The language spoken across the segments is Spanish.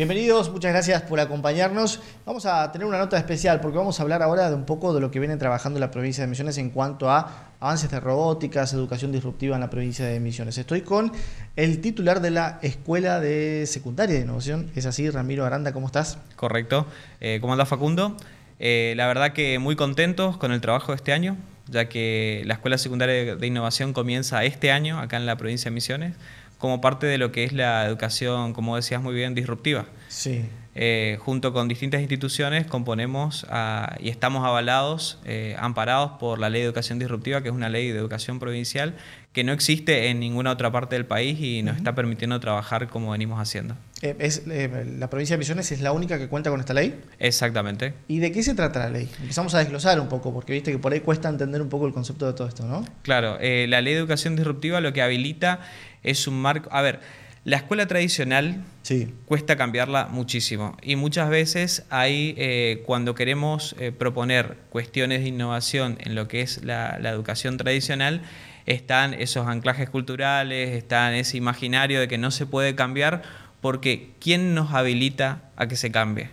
Bienvenidos, muchas gracias por acompañarnos. Vamos a tener una nota especial porque vamos a hablar ahora de un poco de lo que viene trabajando la provincia de Misiones en cuanto a avances de robóticas, educación disruptiva en la provincia de Misiones. Estoy con el titular de la Escuela de Secundaria de Innovación, es así, Ramiro Aranda, ¿cómo estás? Correcto. Eh, ¿Cómo anda Facundo? Eh, la verdad que muy contentos con el trabajo de este año, ya que la Escuela Secundaria de Innovación comienza este año acá en la provincia de Misiones como parte de lo que es la educación, como decías muy bien, disruptiva. Sí. Eh, junto con distintas instituciones componemos y estamos avalados, eh, amparados por la Ley de Educación Disruptiva, que es una ley de educación provincial que no existe en ninguna otra parte del país y nos está permitiendo trabajar como venimos haciendo. Eh, es, ¿La provincia de Misiones es la única que cuenta con esta ley? Exactamente. ¿Y de qué se trata la ley? Empezamos a desglosar un poco, porque viste que por ahí cuesta entender un poco el concepto de todo esto, ¿no? Claro, la Ley de Educación Disruptiva lo que habilita es un marco... A ver, la escuela tradicional sí. cuesta cambiarla muchísimo y muchas veces hay, eh, cuando queremos eh, proponer cuestiones de innovación en lo que es la, educación tradicional, están esos anclajes culturales, están ese imaginario de que no se puede cambiar porque ¿quién nos habilita a que se cambie?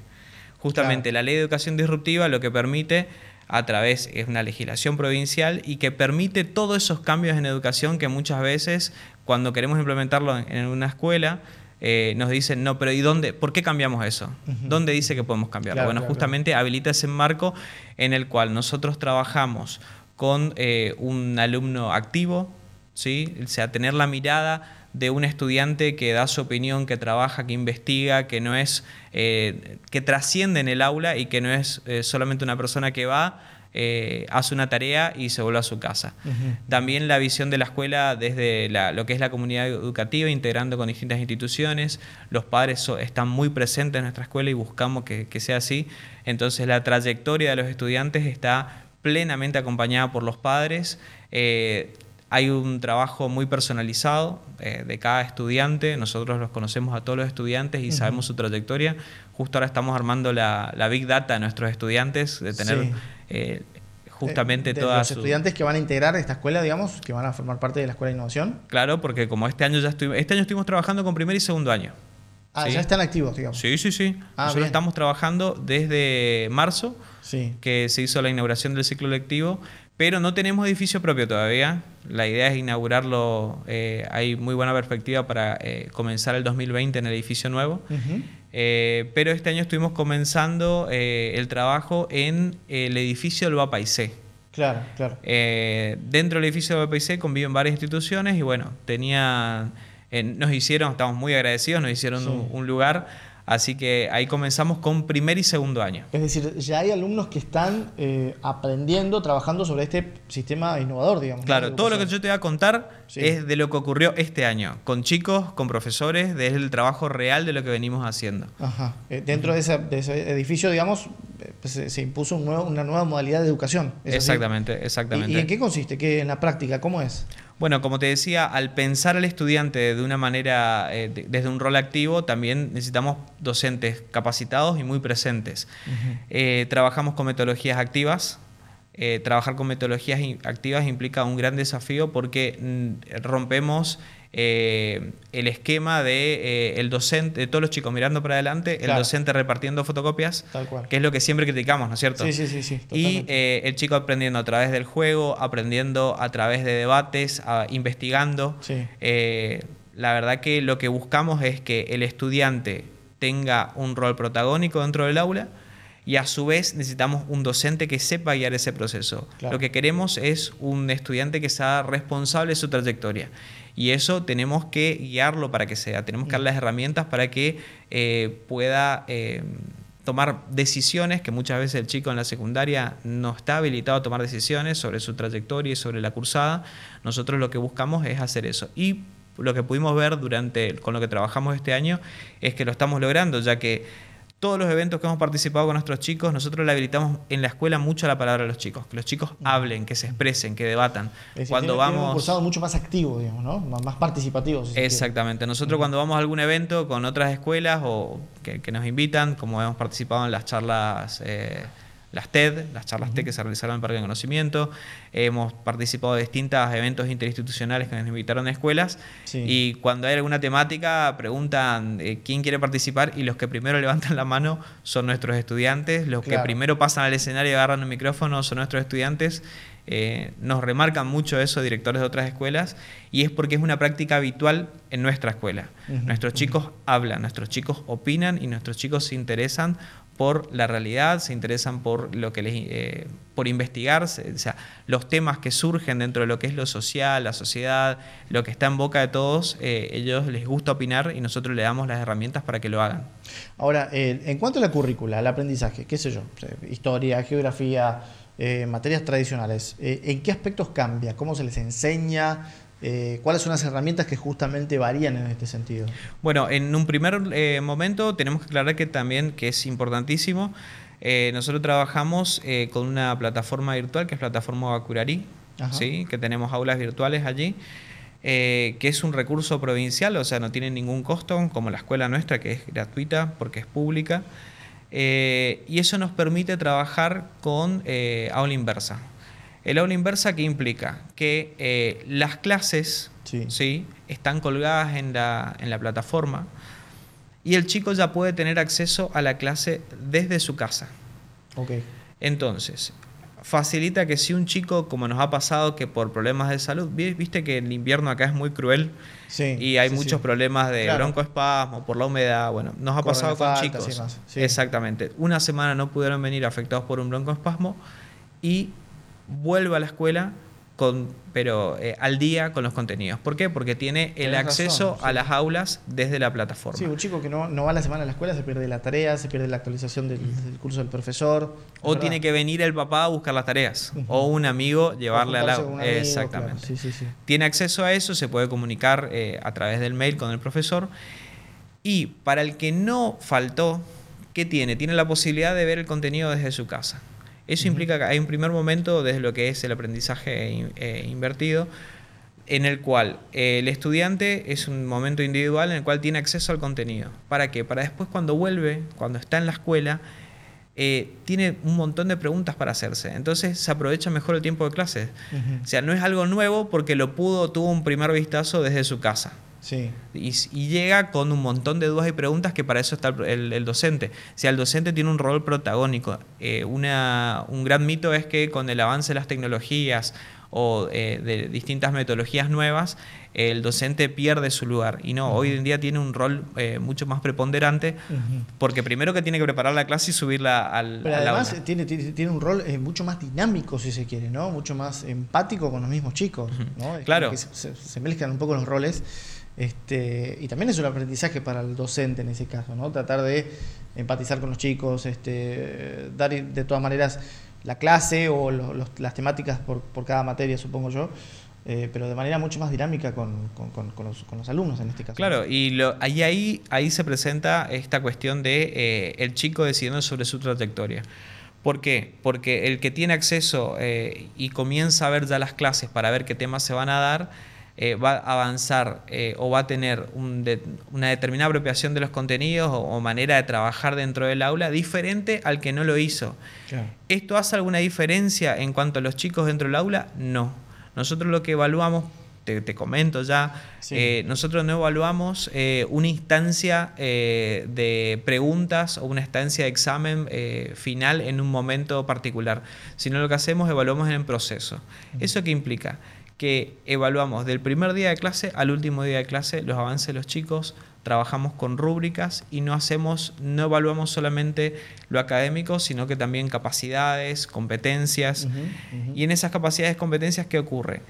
Justamente la ley de educación disruptiva lo que permite a través es una legislación provincial y que permite todos esos cambios en educación que muchas veces cuando queremos implementarlo en una escuela eh, nos dicen, no, pero ¿y dónde? ¿Por qué cambiamos eso? ¿Dónde dice que podemos cambiarlo? bueno, justamente habilita ese marco en el cual nosotros trabajamos con eh, un alumno activo, ¿sí? o sea, tener la mirada de un estudiante que da su opinión, que trabaja, que investiga, que no es, eh, que trasciende en el aula y que no es solamente una persona que va eh, hace una tarea y se vuelve a su casa. También la visión de la escuela desde lo que es la comunidad educativa, integrando con distintas instituciones. Los padres están muy presentes en nuestra escuela y buscamos que, sea así. Entonces la trayectoria de los estudiantes está plenamente acompañada por los padres. Eh, hay un trabajo muy personalizado eh, de cada estudiante. Nosotros los conocemos a todos los estudiantes y sabemos su trayectoria. Justo ahora estamos armando la, Big Data de nuestros estudiantes, de tener eh, justamente de, todas... Los estudiantes que van a integrar esta escuela, digamos, que van a formar parte de la Escuela de Innovación. Claro, porque como este año ya estuvimos, este año estuvimos trabajando con primer y segundo año. Ah, ya están activos, digamos. Sí, sí, sí. Ah, Nosotros estamos trabajando desde marzo, que se hizo la inauguración del ciclo lectivo, pero no tenemos edificio propio todavía. La idea es inaugurarlo, eh, hay muy buena perspectiva para eh, comenzar el 2020 en el edificio nuevo. Eh, pero este año estuvimos comenzando el trabajo en el edificio del Bapaisé. Claro, claro. Dentro del edificio del Bapaisé conviven varias instituciones y bueno, tenía, nos hicieron, estamos muy agradecidos, nos hicieron un, lugar Así que ahí comenzamos con primer y segundo año. Es decir, ya hay alumnos que están eh, aprendiendo, trabajando sobre este sistema innovador, digamos. Claro, todo lo que yo te voy a contar es de lo que ocurrió este año, con chicos, con profesores, desde el trabajo real de lo que venimos haciendo. Ajá. Eh, dentro de, ese, edificio, digamos, eh, pues, se, impuso una nueva modalidad de educación. exactamente, exactamente. ¿Y, en qué consiste? ¿Qué, en la práctica, ¿cómo es? Bueno, como te decía, al pensar al estudiante de una manera, eh, desde un rol activo, también necesitamos docentes capacitados y muy presentes. Eh, trabajamos con metodologías activas. Eh, trabajar con metodologías activas implica un gran desafío porque mm, rompemos eh, el esquema de eh, el docente, de todos los chicos mirando para adelante, el docente repartiendo fotocopias, que es lo que siempre criticamos, ¿no es cierto? Sí, sí, sí. sí y eh, el chico aprendiendo a través del juego, aprendiendo a través de debates, investigando. la verdad que lo que buscamos es que el estudiante tenga un rol protagónico dentro del aula y a su vez necesitamos un docente que sepa guiar ese proceso. Lo que queremos es un estudiante que sea responsable de su trayectoria y eso tenemos que guiarlo para que sea, tenemos que darle las herramientas para que eh, pueda eh, tomar decisiones, que muchas veces el chico en la secundaria no está habilitado a tomar decisiones sobre su trayectoria y sobre la cursada. Nosotros lo que buscamos es hacer eso. Y lo que pudimos ver durante, con lo que trabajamos este año, es que lo estamos logrando, ya que todos los eventos que hemos participado con nuestros chicos, nosotros le habilitamos en la escuela mucho la palabra a los chicos, que los chicos hablen, que se expresen, que debatan. cuando vamos un cursado mucho más activo, digamos, ¿no? Más participativo. Exactamente. Nosotros cuando vamos a algún evento con otras escuelas o que, nos invitan, como hemos participado en las charlas eh, las TED, las charlas TED que se realizaron en el Parque de Conocimiento. Hemos participado de distintos eventos interinstitucionales que nos invitaron a escuelas. Y cuando hay alguna temática, preguntan eh, quién quiere participar y los que primero levantan la mano son nuestros estudiantes. Los que primero pasan al escenario y agarran el micrófono son nuestros estudiantes. Eh, nos remarcan mucho eso directores de otras escuelas y es porque es una práctica habitual en nuestra escuela. nuestros chicos hablan, nuestros chicos opinan y nuestros chicos se interesan por la realidad, se interesan por lo que les, eh, por investigar, o sea, los temas que surgen dentro de lo que es lo social, la sociedad, lo que está en boca de todos, eh, ellos les gusta opinar y nosotros le damos las herramientas para que lo hagan. Ahora, en cuanto a la currícula, al aprendizaje, qué sé yo, historia, geografía, eh, materias tradicionales, eh, ¿en qué aspectos cambia? ¿Cómo se les enseña? Eh, ¿Cuáles son las herramientas que justamente varían en este sentido? Bueno, en un primer momento tenemos que aclarar que también, que es importantísimo, nosotros trabajamos con una plataforma virtual que es plataforma Bacurari, ¿sí? que tenemos aulas virtuales allí. que es un recurso provincial, o sea, no tiene ningún costo, como la escuela nuestra, que es gratuita porque es pública. Eh, y eso nos permite trabajar con eh, aula inversa. El aula inversa, ¿qué implica? Que eh, las clases sí. están colgadas en la, en la plataforma y el chico ya puede tener acceso a la clase desde su casa. Okay. Entonces, facilita que si un chico, como nos ha pasado, que por problemas de salud, viste que el invierno acá es muy cruel y hay muchos problemas de broncoespasmo por la humedad, bueno, nos ha pasado con chicos. Exactamente. Una semana no pudieron venir afectados por un broncoespasmo y vuelve a la escuela con, pero eh, al día con los contenidos. ¿Por qué? Porque tiene el acceso a las aulas desde la plataforma. Sí, un chico que no, no, va la semana a la escuela se pierde la tarea, se pierde la actualización del, curso del profesor. O tiene que venir el papá a buscar las tareas. O un amigo llevarle a la... Exactamente. tiene acceso a eso, se puede comunicar eh, a través del mail con el profesor. Y para el que no faltó, ¿qué tiene? Tiene la posibilidad de ver el contenido desde su casa. Eso implica que hay un primer momento desde lo que es el aprendizaje eh, invertido, en el cual eh, el estudiante es un momento individual en el cual tiene acceso al contenido. ¿Para qué? Para después cuando vuelve, cuando está en la escuela, eh, tiene un montón de preguntas para hacerse. Entonces se aprovecha mejor el tiempo de clases. O sea, no es algo nuevo porque lo pudo, tuvo un primer vistazo desde su casa. Y, llega con un montón de dudas y preguntas que para eso está el, docente. O sea, el docente tiene un rol protagónico. Eh, una, un gran mito es que con el avance de las tecnologías o eh, de distintas metodologías nuevas, el docente pierde su lugar. Y no, hoy en día tiene un rol eh, mucho más preponderante, porque primero que tiene que preparar la clase y subirla al. Pero además Tiene, tiene, un rol mucho más dinámico, si se quiere, ¿no? Mucho más empático con los mismos chicos. Claro. se, se, mezclan un poco los roles. Este, y también es un aprendizaje para el docente en ese caso, ¿no? Tratar de empatizar con los chicos, este, dar de todas maneras la clase o las temáticas por, cada materia, supongo yo, eh, pero de manera mucho más dinámica con, los, alumnos en este caso. Claro, y lo, ahí, ahí, ahí se presenta esta cuestión de eh, el chico decidiendo sobre su trayectoria. ¿Por qué? Porque el que tiene acceso eh, y comienza a ver ya las clases para ver qué temas se van a dar, eh, va a avanzar eh, o va a tener una determinada apropiación de los contenidos o, manera de trabajar dentro del aula diferente al que no lo hizo. ¿Esto hace alguna diferencia en cuanto a los chicos dentro del aula? No. Nosotros lo que evaluamos, te, comento ya, eh, nosotros no evaluamos una instancia de preguntas o una instancia de examen final en un momento particular, sino lo que hacemos evaluamos en el proceso. ¿Eso qué implica? Que evaluamos del primer día de clase al último día de clase los avances de los chicos, trabajamos con rúbricas y no hacemos, no evaluamos solamente lo académico, sino que también capacidades, competencias. Y en esas capacidades, competencias, ¿qué ocurre?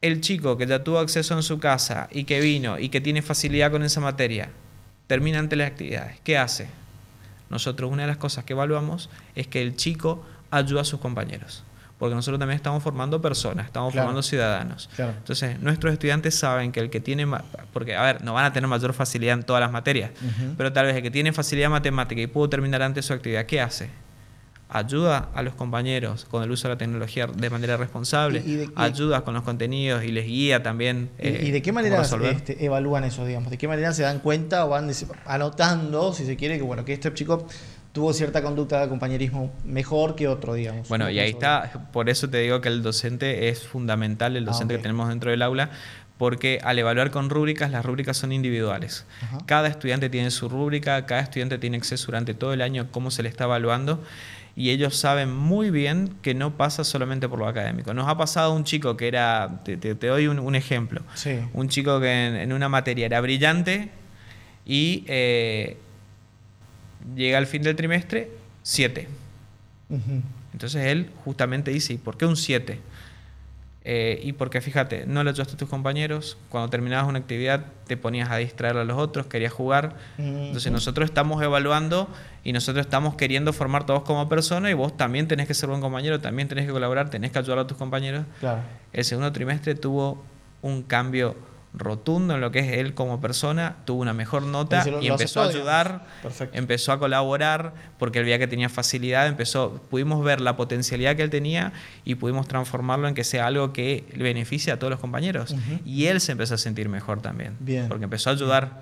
El chico que ya tuvo acceso en su casa y que vino y que tiene facilidad con esa materia, termina ante las actividades. ¿Qué hace? Nosotros una de las cosas que evaluamos es que el chico ayuda a sus compañeros porque nosotros también estamos formando personas, estamos formando ciudadanos. Entonces, nuestros estudiantes saben que el que tiene, porque, a ver, no van a tener mayor facilidad en todas las materias, pero tal vez el que tiene facilidad matemática y pudo terminar antes su actividad, ¿qué hace? ayuda a los compañeros con el uso de la tecnología de manera responsable, ayuda con los contenidos y les guía también. ¿Y, de eh, qué manera este, evalúan eso, digamos? ¿De qué manera se dan cuenta o van anotando, si se quiere, que bueno, que este chico tuvo cierta conducta de compañerismo mejor que otro, digamos. Bueno, y ahí está, por eso te digo que el docente es fundamental, el ah, docente que tenemos dentro del aula, porque al evaluar con rúbricas, las rúbricas son individuales. Cada estudiante tiene su rúbrica, cada estudiante tiene acceso durante todo el año a cómo se le está evaluando y ellos saben muy bien que no pasa solamente por lo académico. Nos ha pasado un chico que era, te, doy un, ejemplo, un chico que en, una materia era brillante y eh, llega al fin del trimestre 7. Entonces él justamente dice, ¿y por qué un 7? Eh, y porque fíjate, no le ayudaste a tus compañeros, cuando terminabas una actividad te ponías a distraer a los otros, querías jugar. Entonces nosotros estamos evaluando y nosotros estamos queriendo formar todos como personas y vos también tenés que ser buen compañero, también tenés que colaborar, tenés que ayudar a tus compañeros. El segundo trimestre tuvo un cambio rotundo en lo que es él como persona, tuvo una mejor nota y empezó a ayudar, empezó a colaborar porque él veía que tenía facilidad, empezó, pudimos ver la potencialidad que él tenía y pudimos transformarlo en que sea algo que le beneficie a todos los compañeros. Y él se empezó a sentir mejor también, porque empezó a ayudar.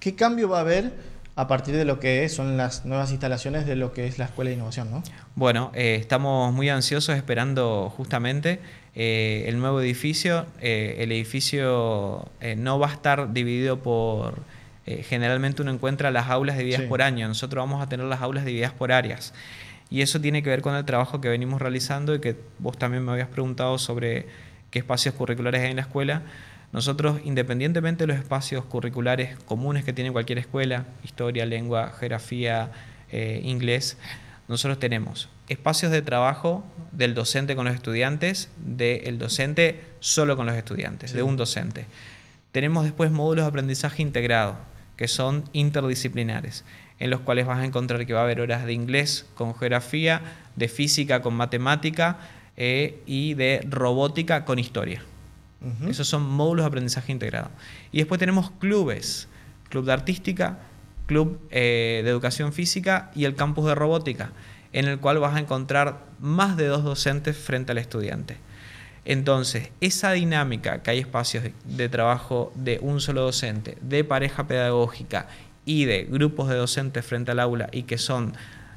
¿Qué cambio va a haber a partir de lo que son las nuevas instalaciones de lo que es la Escuela de Innovación, ¿no? Bueno, eh, estamos muy ansiosos esperando justamente eh, el nuevo edificio. Eh, el edificio no va a estar dividido por... generalmente uno encuentra las aulas divididas por año. Nosotros vamos a tener las aulas divididas por áreas. Y eso tiene que ver con el trabajo que venimos realizando y que vos también me habías preguntado sobre qué espacios curriculares hay en la escuela. Nosotros, independientemente de los espacios curriculares comunes que tiene cualquier escuela, historia, lengua, geografía, eh, inglés, nosotros tenemos espacios de trabajo del docente con los estudiantes, del docente solo con los estudiantes, de un docente. Tenemos después módulos de aprendizaje integrado, que son interdisciplinares, en los cuales vas a encontrar que va a haber horas de inglés con geografía, de física con matemática eh, y de robótica con historia. Esos son módulos de aprendizaje integrado. Y después tenemos clubes, club de artística, club eh, de educación física y el campus de robótica, en el cual vas a encontrar más de dos docentes frente al estudiante. Entonces, esa dinámica que hay espacios de, trabajo de un solo docente, de pareja pedagógica y de grupos de docentes frente al aula y que son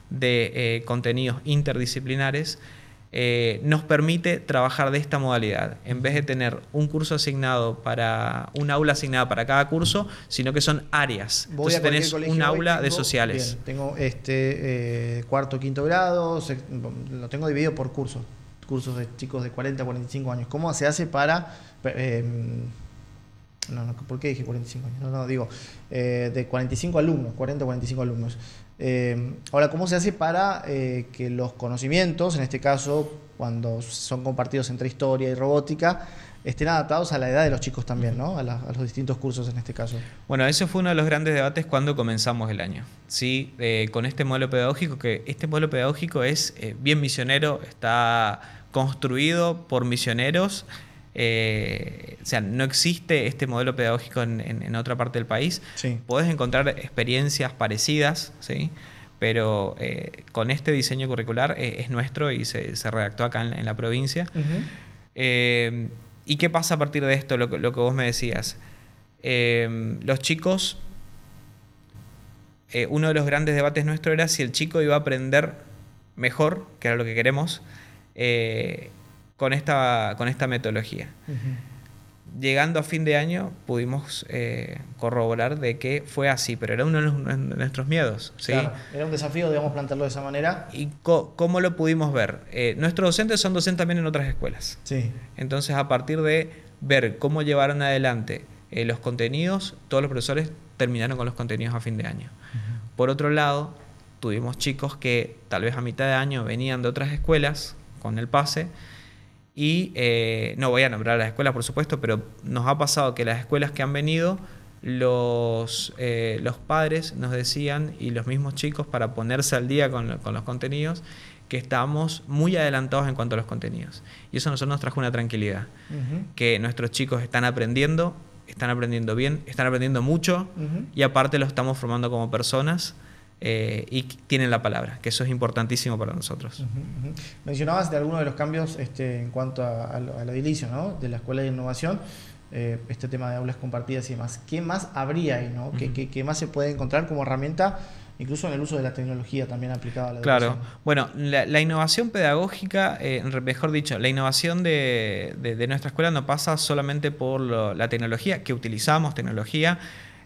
de eh, contenidos interdisciplinares, eh, nos permite trabajar de esta modalidad, en vez de tener un curso asignado para, un aula asignada para cada curso, sino que son áreas. Entonces tenés un aula de sociales. tengo este eh, cuarto, quinto grado, lo tengo dividido por cursos, cursos de chicos de 40 a 45 años. ¿Cómo se hace para... Eh, no, no, ¿por qué dije 45 años? No, no, digo, de 45 alumnos, 40 a 45 alumnos. Eh, ahora, ¿cómo se hace para eh, que los conocimientos, en este caso, cuando son compartidos entre historia y robótica, estén adaptados a la edad de los chicos también, ¿no? a, los distintos cursos en este caso? Bueno, ese fue uno de los grandes debates cuando comenzamos el año. Sí, eh, con este modelo pedagógico, que este modelo pedagógico es bien misionero, está construido por misioneros eh, o sea, no existe este modelo pedagógico en, otra parte del país. Sí. Podés encontrar experiencias parecidas, ¿sí? pero eh, con este diseño curricular eh, es nuestro y se, redactó acá en, la provincia. ¿Y qué pasa a partir de esto, lo, lo que vos me decías? los chicos, uno de los grandes debates nuestro era si el chico iba a aprender mejor, que era lo que queremos, con esta, con esta metodología. Llegando a fin de año pudimos eh, corroborar de que fue así, pero era uno de, nuestros miedos. ¿sí? era un desafío, digamos, plantearlo de esa manera. ¿Y cómo lo pudimos ver? Eh, nuestros docentes son docentes también en otras escuelas. Sí. Entonces, a partir de ver cómo llevaron adelante eh, los contenidos, todos los profesores terminaron con los contenidos a fin de año. Por otro lado, tuvimos chicos que tal vez a mitad de año venían de otras escuelas con el pase y eh, no voy a nombrar las escuelas, por supuesto, pero nos ha pasado que las escuelas que han venido, los, eh, los padres nos decían, y los mismos chicos, para ponerse al día con, los contenidos, que estábamos muy adelantados en cuanto a los contenidos. Y eso a nosotros nos trajo una tranquilidad, que nuestros chicos están aprendiendo, están aprendiendo bien, están aprendiendo mucho, y aparte los estamos formando como personas eh, y tienen la palabra, que eso es importantísimo para nosotros. Mencionabas de algunos de los cambios este, en cuanto a, lo, edilicio ¿no? de la Escuela de Innovación, eh, este tema de aulas compartidas y demás. ¿Qué más habría ahí? ¿no? ¿Qué, más se puede encontrar como herramienta incluso en el uso de la tecnología también aplicada a la Claro, educación. bueno, la, innovación pedagógica, eh, mejor dicho, la innovación de, nuestra escuela no pasa solamente por la tecnología, que utilizamos tecnología,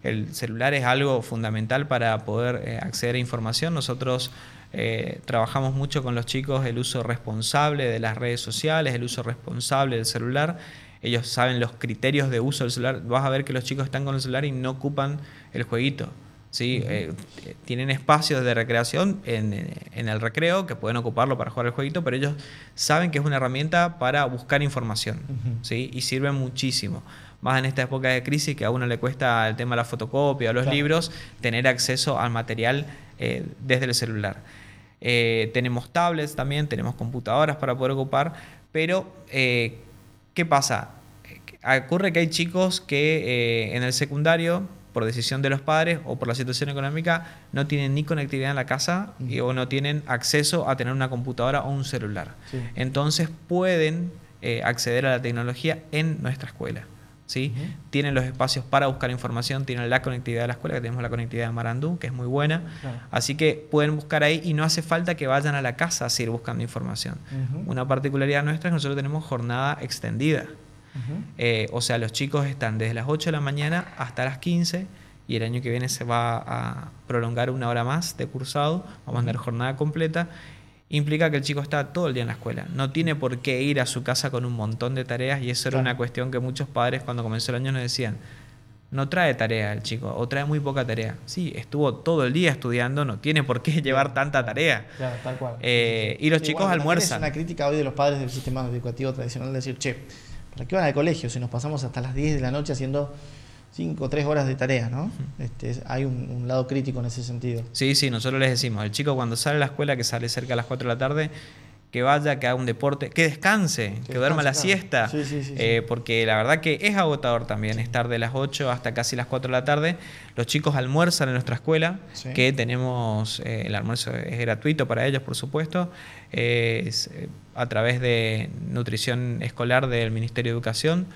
el celular es algo fundamental para poder eh, acceder a información. Nosotros eh, trabajamos mucho con los chicos el uso responsable de las redes sociales, el uso responsable del celular. Ellos saben los criterios de uso del celular. Vas a ver que los chicos están con el celular y no ocupan el jueguito. ¿sí? Eh, tienen espacios de recreación en, el recreo que pueden ocuparlo para jugar el jueguito, pero ellos saben que es una herramienta para buscar información ¿sí? y sirve muchísimo. Más en esta época de crisis que a uno le cuesta el tema de la fotocopia o los libros, tener acceso al material eh, desde el celular. Eh, tenemos tablets también, tenemos computadoras para poder ocupar, pero ¿qué pasa? Ocurre que hay chicos que en el secundario por decisión de los padres o por la situación económica, no tienen ni conectividad en la casa y, o no tienen acceso a tener una computadora o un celular. Entonces pueden eh, acceder a la tecnología en nuestra escuela. ¿Sí? Tienen los espacios para buscar información, tienen la conectividad de la escuela, que tenemos la conectividad de Marandú, que es muy buena. Así que pueden buscar ahí y no hace falta que vayan a la casa a seguir buscando información. Una particularidad nuestra es que nosotros tenemos jornada extendida. Eh, o sea, los chicos están desde las 8 de la mañana hasta las 15 y el año que viene se va a prolongar una hora más de cursado, vamos a tener jornada completa. Implica que el chico está todo el día en la escuela. No tiene por qué ir a su casa con un montón de tareas y eso era una cuestión que muchos padres cuando comenzó el año nos decían, no trae tarea el chico o trae muy poca tarea. Sí, estuvo todo el día estudiando, no tiene por qué llevar tanta tarea. Claro, tal cual. Eh, y los chicos almuerzan. Es una crítica hoy de los padres del sistema educativo tradicional decir, che, ¿Para qué van al colegio si nos pasamos hasta las 10 de la noche haciendo 5 o 3 horas de tarea, ¿no? Este, hay un, lado crítico en ese sentido. Sí, sí, nosotros les decimos, el chico cuando sale a la escuela, que sale cerca a las 4 de la tarde, que vaya, que haga un deporte, que descanse, que, duerma la siesta, eh, porque la verdad que es agotador también estar de las 8 hasta casi las 4 de la tarde. Los chicos almuerzan en nuestra escuela, que tenemos, eh, el almuerzo es gratuito para ellos, por supuesto, es, eh, a través de nutrición escolar del Ministerio de Educación,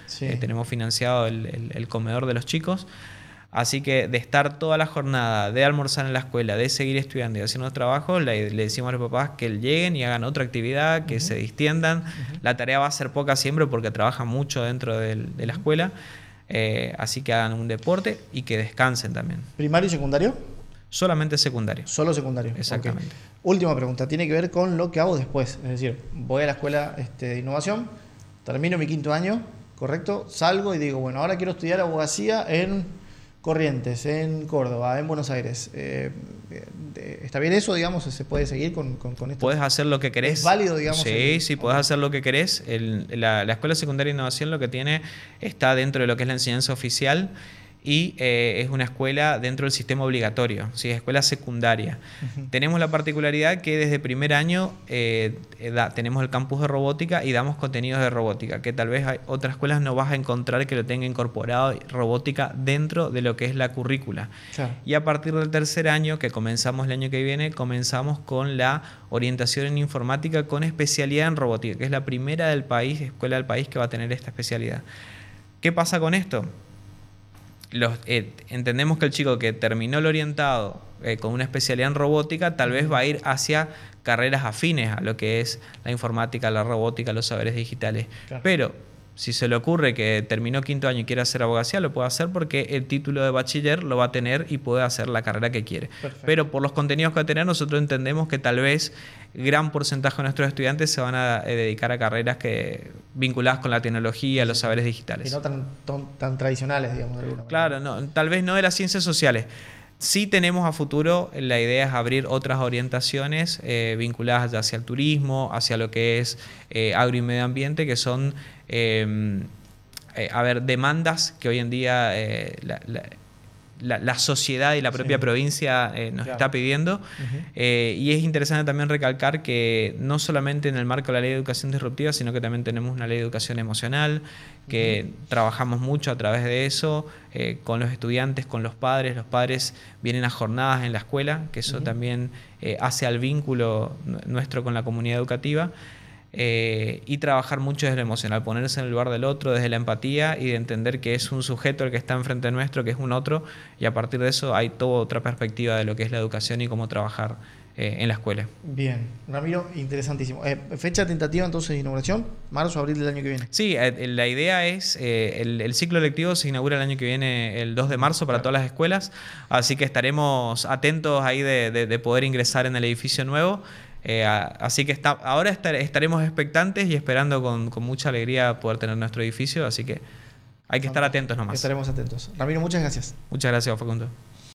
tenemos financiado el comedor de los chicos. Así que de estar toda la jornada, de almorzar en la escuela, de seguir estudiando y haciendo trabajos, le, le decimos a los papás que lleguen y hagan otra actividad, que se distiendan. La tarea va a ser poca siempre porque trabajan mucho dentro de la escuela. Eh, así que hagan un deporte y que descansen también. ¿Primario y secundario? Solamente secundario. Solo secundario. Exactamente. Última pregunta, tiene que ver con lo que hago después. Es decir, voy a la escuela este, de innovación, termino mi quinto año, ¿correcto? Salgo y digo, bueno, ahora quiero estudiar abogacía en Corrientes, en Córdoba, en Buenos Aires. Eh, eh, ¿Está bien eso, digamos? ¿Se puede seguir con, con, esto? Puedes hacer lo que querés. ¿Es válido, digamos? Sí, sí, puedes hacer lo que querés. la, la, Escuela Secundaria de Innovación lo que tiene está dentro de lo que es la enseñanza oficial y eh, es una escuela dentro del sistema obligatorio, ¿sí? escuela secundaria. Tenemos la particularidad que desde primer año eh, tenemos el campus de robótica y damos contenidos de robótica, que tal vez hay otras escuelas no vas a encontrar que lo tenga incorporado robótica dentro de lo que es la currícula. Y a partir del tercer año, que comenzamos el año que viene, comenzamos con la orientación en informática con especialidad en robótica, que es la primera del país, escuela del país que va a tener esta especialidad. ¿Qué pasa con esto? Eh, entendemos que el chico que terminó el orientado eh, con una especialidad en robótica tal vez va a ir hacia carreras afines a lo que es la informática, la robótica, los saberes digitales. Pero si se le ocurre que terminó quinto año y quiere hacer abogacía, lo puede hacer porque el título de bachiller lo va a tener y puede hacer la carrera que quiere. Pero por los contenidos que va a tener, nosotros entendemos que tal vez gran porcentaje de nuestros estudiantes se van a eh, dedicar a carreras que vinculadas con la tecnología, los saberes digitales. Y no tan, tan, tradicionales, digamos. claro, no, tal vez no de las ciencias sociales. Sí tenemos a futuro, la idea es abrir otras orientaciones eh, vinculadas hacia el turismo, hacia lo que es eh, agro y medio ambiente, que son Em, eh, a ver, demandas que hoy en día eh, la, sociedad y la propia provincia eh, nos está pidiendo. y es interesante también recalcar que no solamente en el marco de la ley de educación disruptiva, sino que también tenemos una ley de educación emocional, que trabajamos mucho a través de eso, con los estudiantes, con los padres. Los padres vienen a jornadas en la escuela, que eso también hace al vínculo nuestro con la comunidad educativa. Eh, y trabajar mucho desde lo emocional, ponerse en el lugar del otro, desde la empatía y de entender que es un sujeto el que está enfrente nuestro, que es un otro, y a partir de eso hay toda otra perspectiva de lo que es la educación y cómo trabajar eh, en la escuela. Bien, Ramiro, interesantísimo. Eh, fecha tentativa entonces de inauguración, marzo, abril del año que viene. Sí, la idea es, el, ciclo lectivo se inaugura el año que viene, el 2 de marzo, para todas las escuelas, así que estaremos atentos ahí de poder ingresar en el edificio nuevo. Eh, así que está, ahora estaremos expectantes y esperando con, con, mucha alegría poder tener nuestro edificio, así que hay que estar atentos nomás. Estaremos atentos. Ramiro, muchas gracias. Muchas gracias, Facundo.